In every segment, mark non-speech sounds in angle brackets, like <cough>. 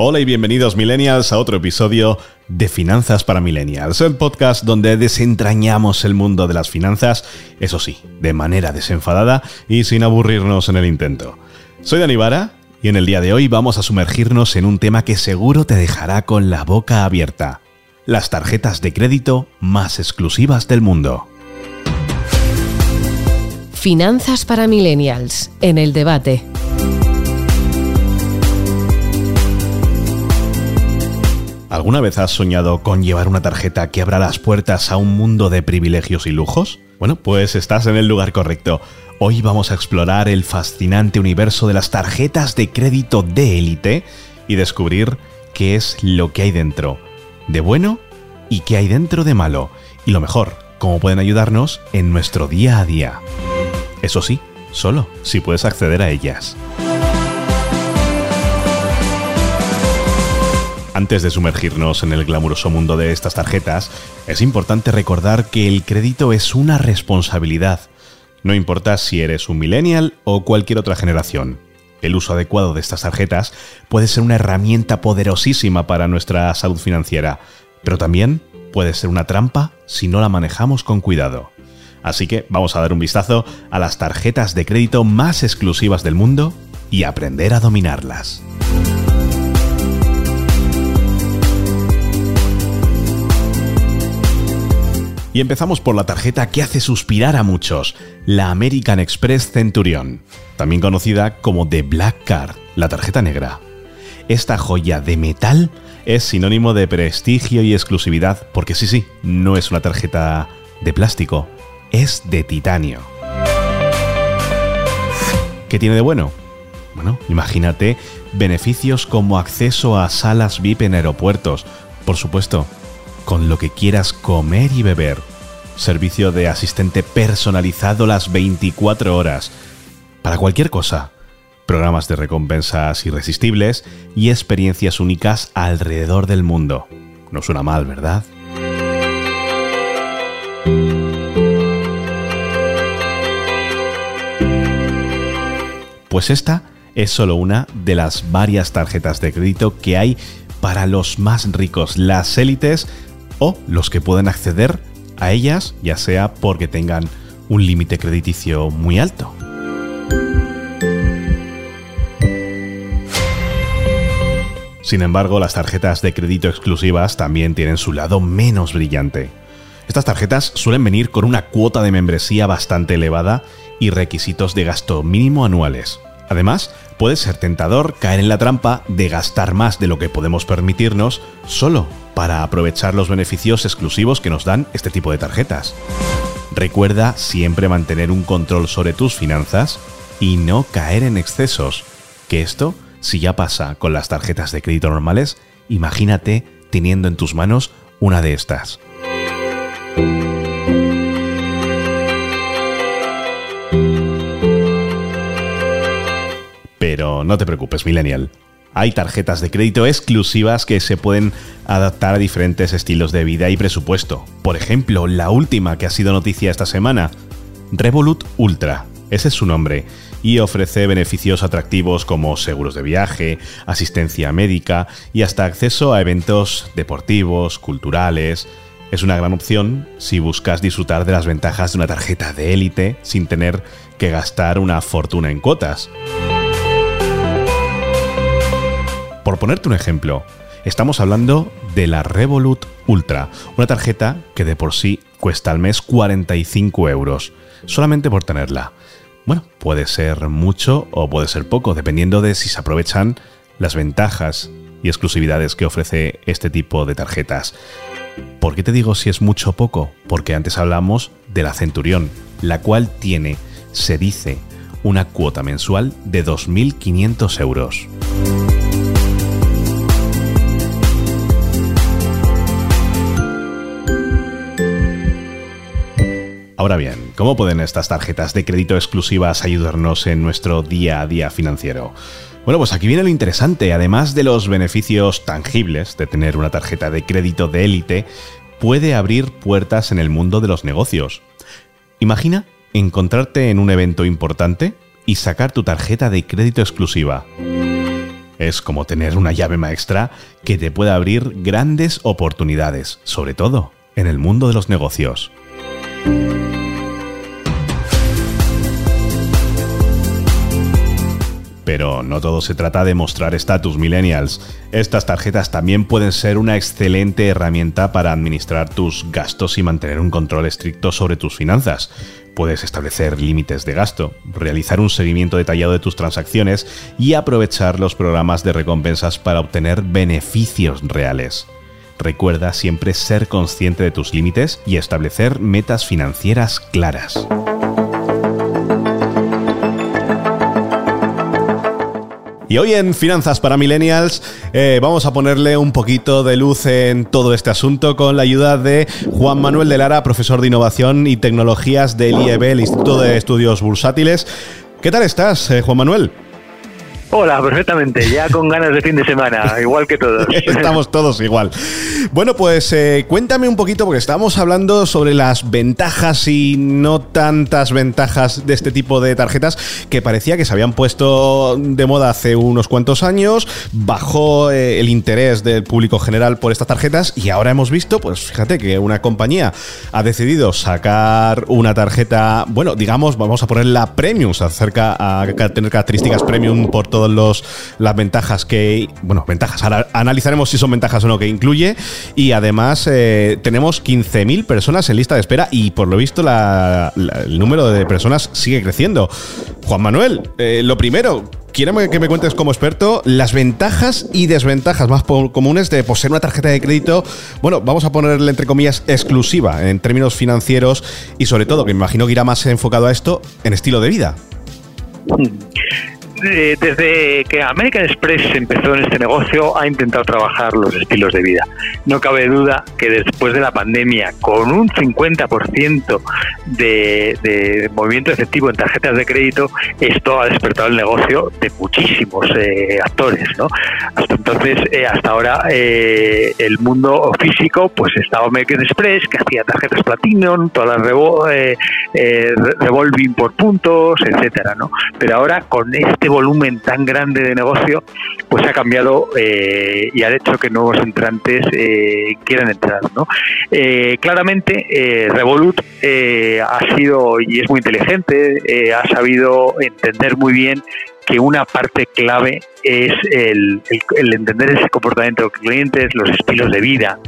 Hola y bienvenidos millennials a otro episodio de Finanzas para Millennials, el podcast donde desentrañamos el mundo de las finanzas, eso sí, de manera desenfadada y sin aburrirnos en el intento. Soy Dani Vara y en el día de hoy vamos a sumergirnos en un tema que seguro te dejará con la boca abierta. Las tarjetas de crédito más exclusivas del mundo. Finanzas para Millennials, en el debate. ¿Alguna vez has soñado con llevar una tarjeta que abra las puertas a un mundo de privilegios y lujos? Bueno, pues estás en el lugar correcto. Hoy vamos a explorar el fascinante universo de las tarjetas de crédito de élite y descubrir qué es lo que hay dentro de bueno y qué hay dentro de malo. Y lo mejor, cómo pueden ayudarnos en nuestro día a día. Eso sí, solo si puedes acceder a ellas. Antes de sumergirnos en el glamuroso mundo de estas tarjetas, es importante recordar que el crédito es una responsabilidad. No importa si eres un millennial o cualquier otra generación. El uso adecuado de estas tarjetas puede ser una herramienta poderosísima para nuestra salud financiera, pero también puede ser una trampa si no la manejamos con cuidado. Así que vamos a dar un vistazo a las tarjetas de crédito más exclusivas del mundo y aprender a dominarlas. Y empezamos por la tarjeta que hace suspirar a muchos, la American Express Centurion, también conocida como The Black Card, la tarjeta negra. Esta joya de metal es sinónimo de prestigio y exclusividad, porque sí, sí, no es una tarjeta de plástico, es de titanio. ¿Qué tiene de bueno? Bueno, imagínate beneficios como acceso a salas VIP en aeropuertos, por supuesto, con lo que quieras comer y beber. Servicio de asistente personalizado las 24 horas. Para cualquier cosa. Programas de recompensas irresistibles y experiencias únicas alrededor del mundo. No suena mal, ¿verdad? Pues esta es solo una de las varias tarjetas de crédito que hay para los más ricos, las élites o los que pueden acceder a ellas, ya sea porque tengan un límite crediticio muy alto. Sin embargo, las tarjetas de crédito exclusivas también tienen su lado menos brillante. Estas tarjetas suelen venir con una cuota de membresía bastante elevada y requisitos de gasto mínimo anuales. Además, puede ser tentador caer en la trampa de gastar más de lo que podemos permitirnos solo para aprovechar los beneficios exclusivos que nos dan este tipo de tarjetas. Recuerda siempre mantener un control sobre tus finanzas y no caer en excesos, que esto, si ya pasa con las tarjetas de crédito normales, imagínate teniendo en tus manos una de estas. Pero no te preocupes, millennial hay tarjetas de crédito exclusivas que se pueden adaptar a diferentes estilos de vida y presupuesto. Por ejemplo, la última que ha sido noticia esta semana, Revolut Ultra. Ese es su nombre y ofrece beneficios atractivos como seguros de viaje, asistencia médica y hasta acceso a eventos deportivos, culturales. Es una gran opción si buscas disfrutar de las ventajas de una tarjeta de élite sin tener que gastar una fortuna en cuotas. Por ponerte un ejemplo, estamos hablando de la Revolut Ultra, una tarjeta que de por sí cuesta al mes 45 euros, solamente por tenerla. Bueno, puede ser mucho o puede ser poco, dependiendo de si se aprovechan las ventajas y exclusividades que ofrece este tipo de tarjetas. ¿Por qué te digo si es mucho o poco? Porque antes hablamos de la Centurión, la cual tiene, se dice, una cuota mensual de 2.500 euros. Ahora bien, ¿cómo pueden estas tarjetas de crédito exclusivas ayudarnos en nuestro día a día financiero? Bueno, pues aquí viene lo interesante. Además de los beneficios tangibles de tener una tarjeta de crédito de élite, puede abrir puertas en el mundo de los negocios. Imagina encontrarte en un evento importante y sacar tu tarjeta de crédito exclusiva. Es como tener una llave maestra que te puede abrir grandes oportunidades, sobre todo en el mundo de los negocios. Pero no todo se trata de mostrar estatus millennials. Estas tarjetas también pueden ser una excelente herramienta para administrar tus gastos y mantener un control estricto sobre tus finanzas. Puedes establecer límites de gasto, realizar un seguimiento detallado de tus transacciones y aprovechar los programas de recompensas para obtener beneficios reales. Recuerda siempre ser consciente de tus límites y establecer metas financieras claras. Y hoy en Finanzas para Millennials eh, vamos a ponerle un poquito de luz en todo este asunto con la ayuda de Juan Manuel de Lara, profesor de Innovación y Tecnologías del IEB, el Instituto de Estudios Bursátiles. ¿Qué tal estás, eh, Juan Manuel? Hola, perfectamente, ya con ganas de fin de semana, igual que todos. <laughs> Estamos todos igual. Bueno, pues eh, cuéntame un poquito, porque estábamos hablando sobre las ventajas y no tantas ventajas de este tipo de tarjetas que parecía que se habían puesto de moda hace unos cuantos años, bajó eh, el interés del público general por estas tarjetas y ahora hemos visto, pues fíjate que una compañía ha decidido sacar una tarjeta, bueno, digamos, vamos a ponerla premium, acerca a tener características premium por todo todas las ventajas que, bueno, ventajas, ahora analizaremos si son ventajas o no que incluye y además eh, tenemos 15.000 personas en lista de espera y por lo visto el número de personas sigue creciendo. Juan Manuel, eh, lo primero, quiero que me cuentes como experto las ventajas y desventajas más comunes de poseer una tarjeta de crédito, bueno, vamos a ponerle entre comillas exclusiva en términos financieros y sobre todo, que me imagino que irá más enfocado a esto, en estilo de vida. Eh, desde que American Express empezó en este negocio, ha intentado trabajar los estilos de vida. No cabe duda que después de la pandemia, con un 50% de, de movimiento efectivo en tarjetas de crédito, esto ha despertado el negocio de muchísimos eh, actores. ¿no? Hasta entonces, eh, hasta ahora, el mundo físico, pues estaba American Express, que hacía tarjetas Platinum, todas las revolving por puntos, etcétera, ¿no? Pero ahora con este volumen tan grande de negocio, pues ha cambiado eh, y ha hecho que nuevos entrantes eh, quieran entrar. ¿no? Eh, claramente, Revolut ha sido y es muy inteligente, ha sabido entender muy bien que una parte clave es el, entender ese comportamiento de los clientes, los estilos de vida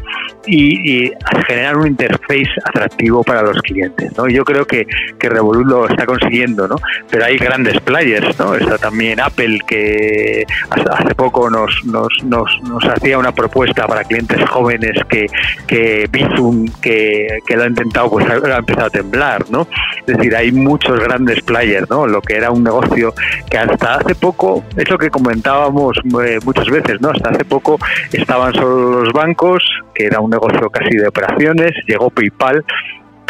y, generar un interface atractivo para los clientes. ¿no? Yo creo que, que Revolut lo está consiguiendo, ¿no? pero hay grandes players. ¿no? Está también Apple que hace poco nos, nos, nos, hacía una propuesta para clientes jóvenes que, que Bizum, que, que lo ha intentado, pues ha, empezado a temblar. ¿no? Es decir, hay muchos grandes players, ¿no? lo que era un negocio que hasta hace poco, es lo que comentábamos eh, muchas veces, ¿no? Hasta hace poco estaban solo los bancos, que era un negocio casi de operaciones, llegó PayPal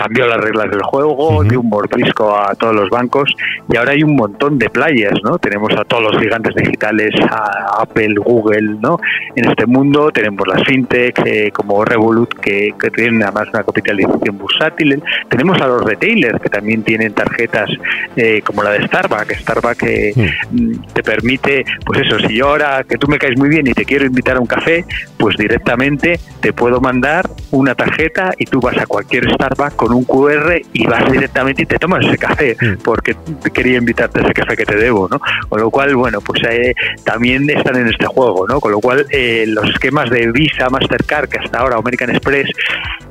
cambió las reglas del juego, dio un mordisco a todos los bancos y ahora hay un montón de players, ¿no? Tenemos a todos los gigantes digitales, a Apple, Google, ¿no? En este mundo tenemos las fintech eh, como Revolut que, tienen además una capitalización bursátil, tenemos a los retailers que también tienen tarjetas eh, como la de Starbucks, Starbucks que mm, te permite, pues eso, si yo ahora que tú me caes muy bien y te quiero invitar a un café, pues directamente te puedo mandar una tarjeta y tú vas a cualquier Starbucks con un QR y vas directamente y te tomas ese café mm. porque quería invitarte a ese café que te debo, ¿no? Con lo cual, bueno, pues eh, también están en este juego, ¿no? Con lo cual, eh, los esquemas de Visa, Mastercard, que hasta ahora American Express,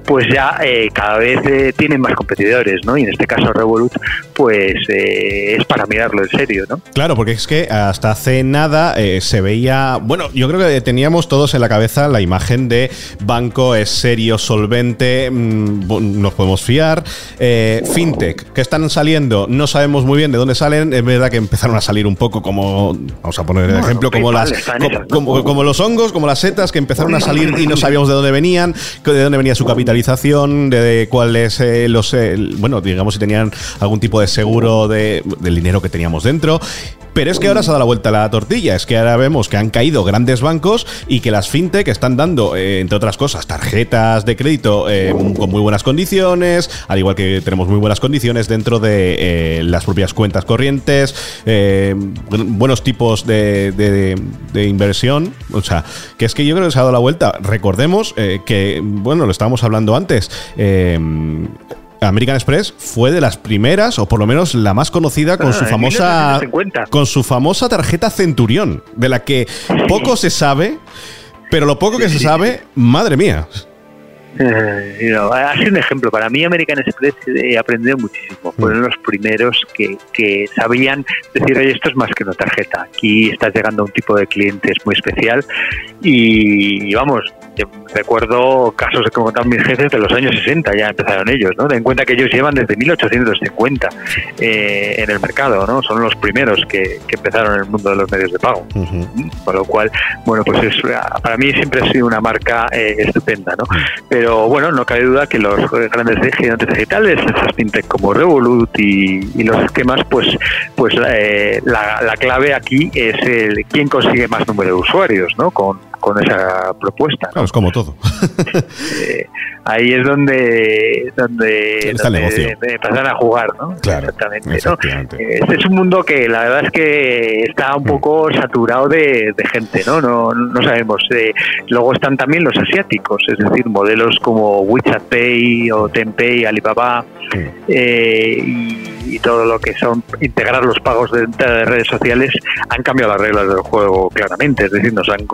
pues ya eh, cada vez eh, tienen más competidores, ¿no? Y en este caso Revolut, pues eh, es para mirarlo en serio, ¿no? Claro, porque es que hasta hace nada se veía, bueno, yo creo que teníamos todos en la cabeza la imagen de banco es serio, solvente, mm, nos podemos fiar, fintech, que están saliendo, no sabemos muy bien de dónde salen, es verdad que empezaron a salir un poco como, vamos a poner el ejemplo, como las, como, como, los hongos, como las setas que empezaron a salir y no sabíamos de dónde venían, de dónde venía su capital de cuáles eh, los, eh, bueno, digamos si tenían algún tipo de seguro de, del dinero que teníamos dentro. Pero es que ahora se ha dado la vuelta a la tortilla, es que ahora vemos que han caído grandes bancos y que las fintech están dando, eh, entre otras cosas, tarjetas de crédito eh, con muy buenas condiciones, al igual que tenemos muy buenas condiciones dentro de eh, las propias cuentas corrientes, buenos tipos de, inversión, o sea, que es que yo creo que se ha dado la vuelta. Recordemos que, bueno, lo estábamos hablando antes, American Express fue de las primeras, o por lo menos la más conocida, con su famosa. Con su famosa tarjeta Centurión, de la que poco se sabe, pero lo poco que se sabe, madre mía. Eh, ha sido un ejemplo. Para mí, American Express he aprendido muchísimo. Fueron mm. los primeros que, que sabían decir, oye, esto es más que una tarjeta. Aquí estás llegando a un tipo de clientes muy especial. Y vamos, recuerdo casos que contaban mis jefes de los años 60, ya empezaron ellos, ¿no? Ten en cuenta que ellos llevan desde 1850 eh, en el mercado, ¿no? Son los primeros que, empezaron en el mundo de los medios de pago. Con lo cual, bueno, pues es, para mí siempre ha sido una marca eh, estupenda, ¿no? Pero bueno, no cabe duda que los grandes gigantes digitales, esas fintech como Revolut y, los esquemas, pues, pues eh, la, la, clave aquí es el quién consigue más número de usuarios, ¿no? Con, con esa propuesta. Claro, es como todo. Eh, ahí es donde donde, pasan a jugar, ¿no? Claro, exactamente. Este es un mundo que la verdad es que está un mm. poco saturado de, gente, ¿no? No, no sabemos. Eh, luego están también los asiáticos, es decir, modelos como WeChat Pay o Tenpay, Alibaba, eh, y, todo lo que son integrar los pagos de, de redes sociales han cambiado las reglas del juego claramente, es decir, nos han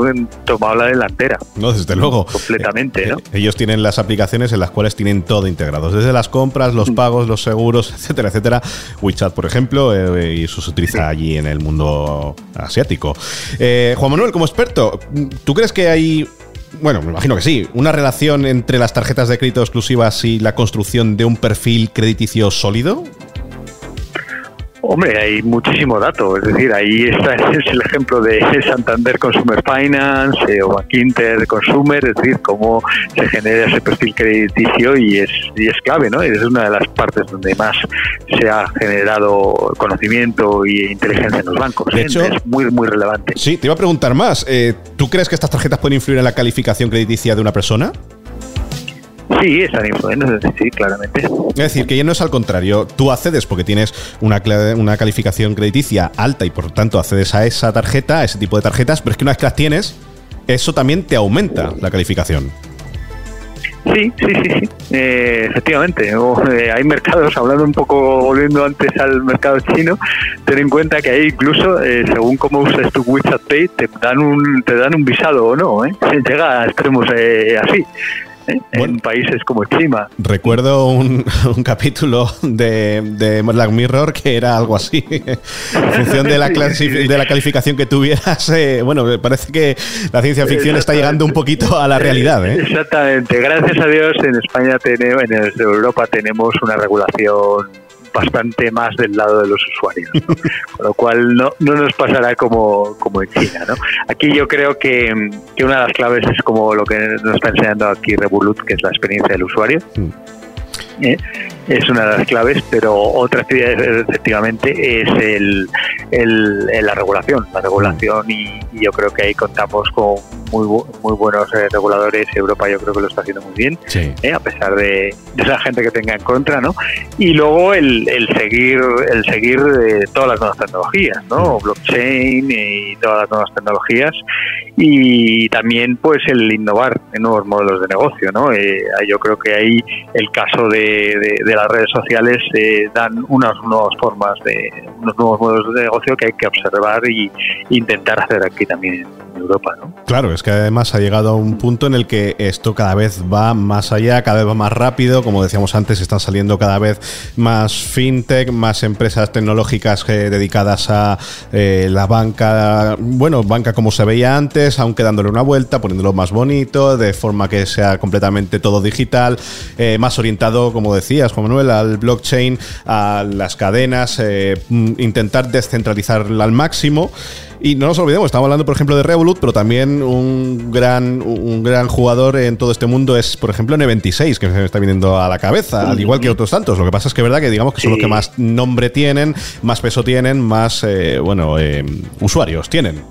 tomado la delantera. No, desde luego. Completamente, ¿no? Eh, ellos tienen las aplicaciones en las cuales tienen todo integrado, desde las compras, los mm. pagos, los seguros, <laughs> etcétera, etcétera. WeChat, por ejemplo, eh, y eso se utiliza allí en el mundo asiático. Eh, Juan Manuel, como experto, ¿tú crees que hay bueno, me imagino que sí, una relación entre las tarjetas de crédito exclusivas y la construcción de un perfil crediticio sólido? Hombre, hay muchísimo dato, es decir, ahí está <laughs> es el ejemplo de Santander Consumer Finance eh, o Inter Consumer, es decir, cómo se genera ese perfil crediticio y es, y es clave, ¿no? Es una de las partes donde más se ha generado conocimiento y inteligencia en los bancos. De ¿eh? hecho, es muy, muy relevante. Sí, te iba a preguntar más. Eh, ¿Tú crees que estas tarjetas pueden influir en la calificación crediticia de una persona? Sí, están influyendo, sí, claramente. Es decir, que ya no es al contrario. Tú accedes porque tienes una, una calificación crediticia alta y por tanto accedes a esa tarjeta, a ese tipo de tarjetas, pero es que una vez que las tienes, eso también te aumenta la calificación. Sí, sí, sí, sí. Eh, efectivamente. Eh, hay mercados, hablando un poco, volviendo antes al mercado chino, ten en cuenta que hay incluso, eh, según cómo usas tu WeChat Pay, te dan un, te dan un visado o no. ¿eh? Llega a extremos así. ¿Eh? en países como China. Recuerdo <laughs> un, capítulo de, de, Black Mirror que era algo así. en función de la, <laughs> de la calificación que tuvieras, eh, bueno, parece que la ciencia ficción está llegando un poquito a la realidad. ¿eh? Exactamente. Gracias a Dios en España tenemos, en Europa tenemos una regulación bastante más del lado de los usuarios, <laughs> con lo cual no, no nos pasará como, como en China. ¿no? Aquí yo creo que, que, una de las claves es como lo que nos está enseñando aquí Revolut, que es la experiencia del usuario. Mm. ¿Eh? es una de las claves, pero otra efectivamente es el, el, la regulación, la regulación y, yo creo que ahí contamos con muy muy buenos eh, reguladores. Europa yo creo que lo está haciendo muy bien, eh, a pesar de, de, esa gente que tenga en contra, ¿no? Y luego el, el seguir el seguir todas las nuevas tecnologías, ¿no? Blockchain y todas las nuevas tecnologías y también pues el innovar en nuevos modelos de negocio, ¿no? Eh, yo creo que ahí el caso de, de, las redes sociales eh, dan unas nuevas formas de unos nuevos modelos de negocio que hay que observar y intentar hacer aquí también Europa. Claro, es que además ha llegado a un punto en el que esto cada vez va más allá, cada vez va más rápido, como decíamos antes, están saliendo cada vez más fintech, más empresas tecnológicas eh, dedicadas a eh, la banca, bueno, banca como se veía antes, aunque dándole una vuelta, poniéndolo más bonito, de forma que sea completamente todo digital, eh, más orientado, como decías, Juan Manuel, al blockchain, a las cadenas, intentar descentralizarla al máximo. Y no nos olvidemos, estamos hablando, por ejemplo, de Revolut, pero también un gran, un gran jugador en todo este mundo es, por ejemplo, N26, que se me está viniendo a la cabeza, al igual que otros tantos. Lo que pasa es que es verdad que digamos que son los que más nombre tienen, más peso tienen, más, eh, bueno, eh, usuarios tienen.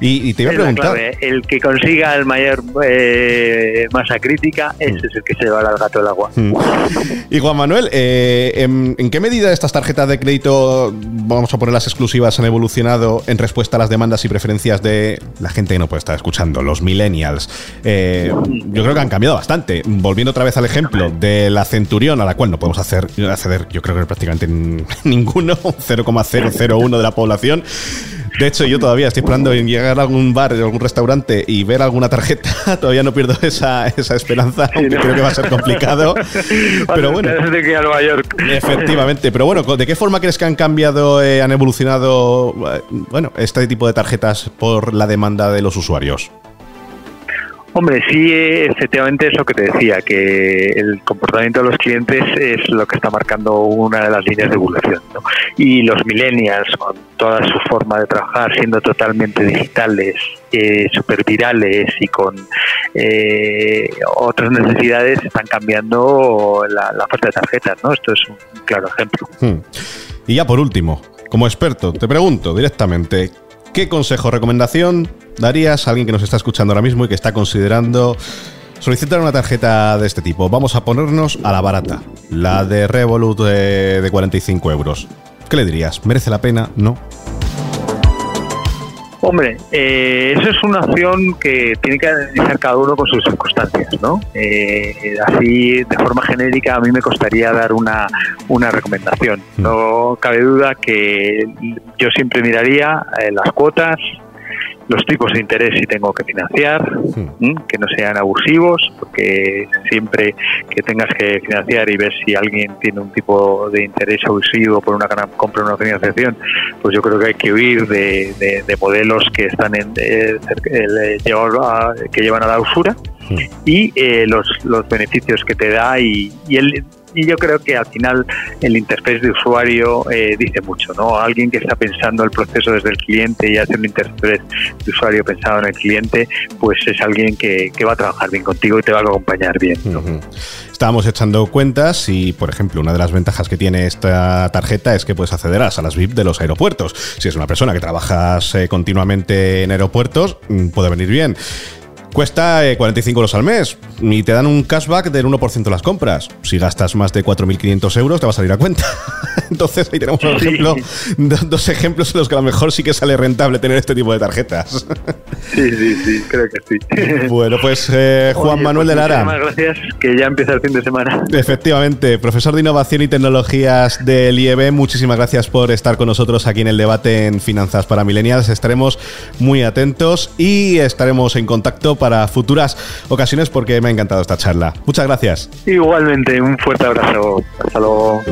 Y, te iba a preguntar. el que consiga el mayor eh, masa crítica, ese es el que se va al gato del agua. Mm. Y Juan Manuel, eh, ¿en, qué medida estas tarjetas de crédito, vamos a poner las exclusivas, han evolucionado en respuesta a las demandas y preferencias de la gente que no puede estar escuchando, los millennials? Eh, yo creo que han cambiado bastante. Volviendo otra vez al ejemplo de la Centurión, a la cual no podemos hacer, acceder, yo creo que prácticamente <laughs> ninguno, <laughs> 0,001 de la población. De hecho, yo todavía estoy esperando en llegar a algún bar, o algún restaurante y ver alguna tarjeta. <laughs> todavía no pierdo esa, esa esperanza, aunque creo que va a ser complicado. <laughs> pero bueno. Efectivamente. Pero bueno, ¿de qué forma crees que han cambiado, eh, han evolucionado eh, bueno, este tipo de tarjetas por la demanda de los usuarios? Hombre, sí, efectivamente es lo que te decía, que el comportamiento de los clientes es lo que está marcando una de las líneas de evolución. Y los millennials, con toda su forma de trabajar, siendo totalmente digitales, eh, super virales y con eh, otras necesidades, están cambiando la, la, falta de tarjetas. ¿no? Esto es un claro ejemplo. Hmm. Y ya por último, como experto, te pregunto directamente, ¿qué consejo recomendación darías a alguien que nos está escuchando ahora mismo y que está considerando solicitar una tarjeta de este tipo? Vamos a ponernos a la barata, la de Revolut de, 45 euros. ¿Qué le dirías? ¿Merece la pena? ¿No? Hombre, eh, eso es una opción que tiene que analizar cada uno con sus circunstancias, ¿no? Eh, así, de forma genérica, a mí me costaría dar una, una recomendación. Mm. No cabe duda que yo siempre miraría eh, las cuotas, los tipos de interés si tengo que financiar, hmm. que no sean abusivos, porque siempre que tengas que financiar y ver si alguien tiene un tipo de interés abusivo por una compra una financiación, pues yo creo que hay que huir de, modelos que están en, eh, eh, que llevan a la usura y eh, los, los beneficios que te da y, y el y yo creo que al final el interfaz de usuario eh, dice mucho, ¿no? Alguien que está pensando el proceso desde el cliente y hace un interfaz de usuario pensado en el cliente, pues es alguien que, va a trabajar bien contigo y te va a acompañar bien. Estábamos echando cuentas y, por ejemplo, una de las ventajas que tiene esta tarjeta es que puedes acceder a salas VIP de los aeropuertos. Si es una persona que trabajas eh, continuamente en aeropuertos, mm, puede venir bien. Cuesta 45 eh, euros al mes y te dan un cashback del 1% de las compras. Si gastas más de 4.500 euros, te va a salir a cuenta. <laughs> Entonces ahí tenemos un ejemplo, dos, ejemplos en los que a lo mejor sí que sale rentable tener este tipo de tarjetas. Sí, sí, sí, creo que sí. <laughs> Bueno, pues eh, Juan Manuel pues de Lara. Muchas gracias, que ya empieza el fin de semana. Efectivamente, profesor de Innovación y Tecnologías del IEB, muchísimas gracias por estar con nosotros aquí en el debate en Finanzas para Millennials. Estaremos muy atentos y estaremos en contacto para futuras ocasiones porque me ha encantado esta charla. Muchas gracias. Igualmente, un fuerte abrazo. Hasta luego.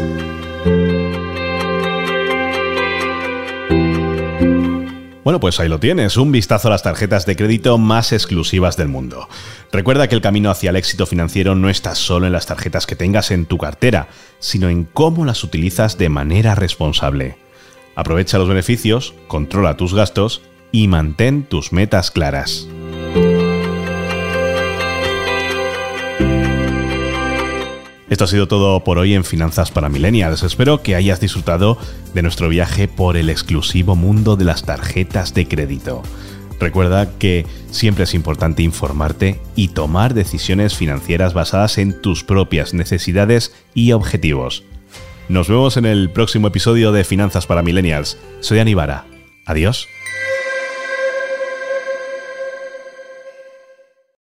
Bueno, pues ahí lo tienes, un vistazo a las tarjetas de crédito más exclusivas del mundo. Recuerda que el camino hacia el éxito financiero no está solo en las tarjetas que tengas en tu cartera, sino en cómo las utilizas de manera responsable. Aprovecha los beneficios, controla tus gastos y mantén tus metas claras. Esto ha sido todo por hoy en Finanzas para Millennials. Espero que hayas disfrutado de nuestro viaje por el exclusivo mundo de las tarjetas de crédito. Recuerda que siempre es importante informarte y tomar decisiones financieras basadas en tus propias necesidades y objetivos. Nos vemos en el próximo episodio de Finanzas para Millennials. Soy Anibara. Adiós.